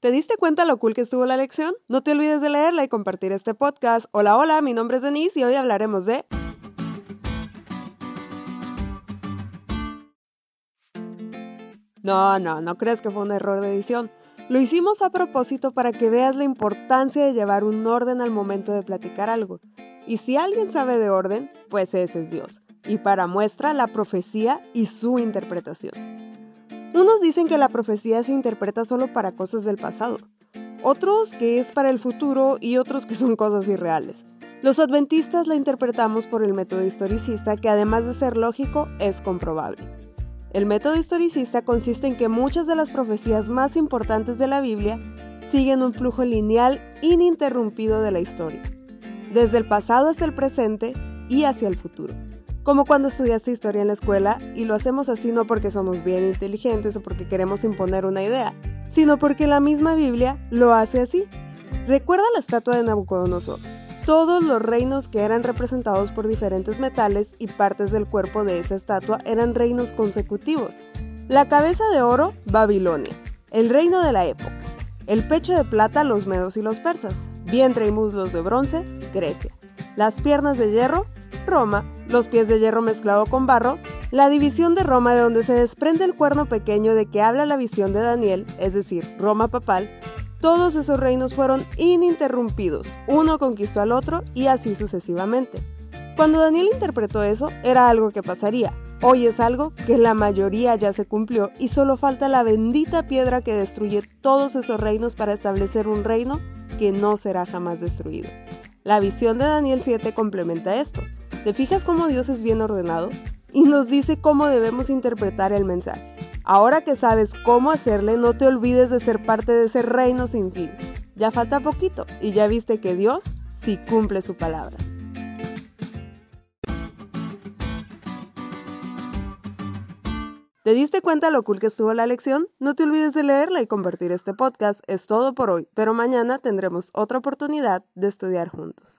¿Te diste cuenta lo cool que estuvo la lección? No te olvides de leerla y compartir este podcast. Hola, hola, mi nombre es Denise y hoy hablaremos de... No, no, no crees que fue un error de edición. Lo hicimos a propósito para que veas la importancia de llevar un orden al momento de platicar algo. Y si alguien sabe de orden, pues ese es Dios. Y para muestra la profecía y su interpretación. Unos dicen que la profecía se interpreta solo para cosas del pasado, otros que es para el futuro y otros que son cosas irreales. Los adventistas la interpretamos por el método historicista que además de ser lógico es comprobable. El método historicista consiste en que muchas de las profecías más importantes de la Biblia siguen un flujo lineal ininterrumpido de la historia, desde el pasado hasta el presente y hacia el futuro como cuando estudiaste historia en la escuela y lo hacemos así no porque somos bien inteligentes o porque queremos imponer una idea, sino porque la misma Biblia lo hace así. Recuerda la estatua de Nabucodonosor. Todos los reinos que eran representados por diferentes metales y partes del cuerpo de esa estatua eran reinos consecutivos. La cabeza de oro, Babilonia, el reino de la época. El pecho de plata, los medos y los persas. Vientre y muslos de bronce, Grecia. Las piernas de hierro, Roma, los pies de hierro mezclado con barro, la división de Roma de donde se desprende el cuerno pequeño de que habla la visión de Daniel, es decir, Roma papal, todos esos reinos fueron ininterrumpidos, uno conquistó al otro y así sucesivamente. Cuando Daniel interpretó eso, era algo que pasaría. Hoy es algo que la mayoría ya se cumplió y solo falta la bendita piedra que destruye todos esos reinos para establecer un reino que no será jamás destruido. La visión de Daniel 7 complementa esto. ¿Te fijas cómo Dios es bien ordenado? Y nos dice cómo debemos interpretar el mensaje. Ahora que sabes cómo hacerle, no te olvides de ser parte de ese reino sin fin. Ya falta poquito y ya viste que Dios sí cumple su palabra. ¿Te diste cuenta lo cool que estuvo la lección? No te olvides de leerla y compartir este podcast. Es todo por hoy, pero mañana tendremos otra oportunidad de estudiar juntos.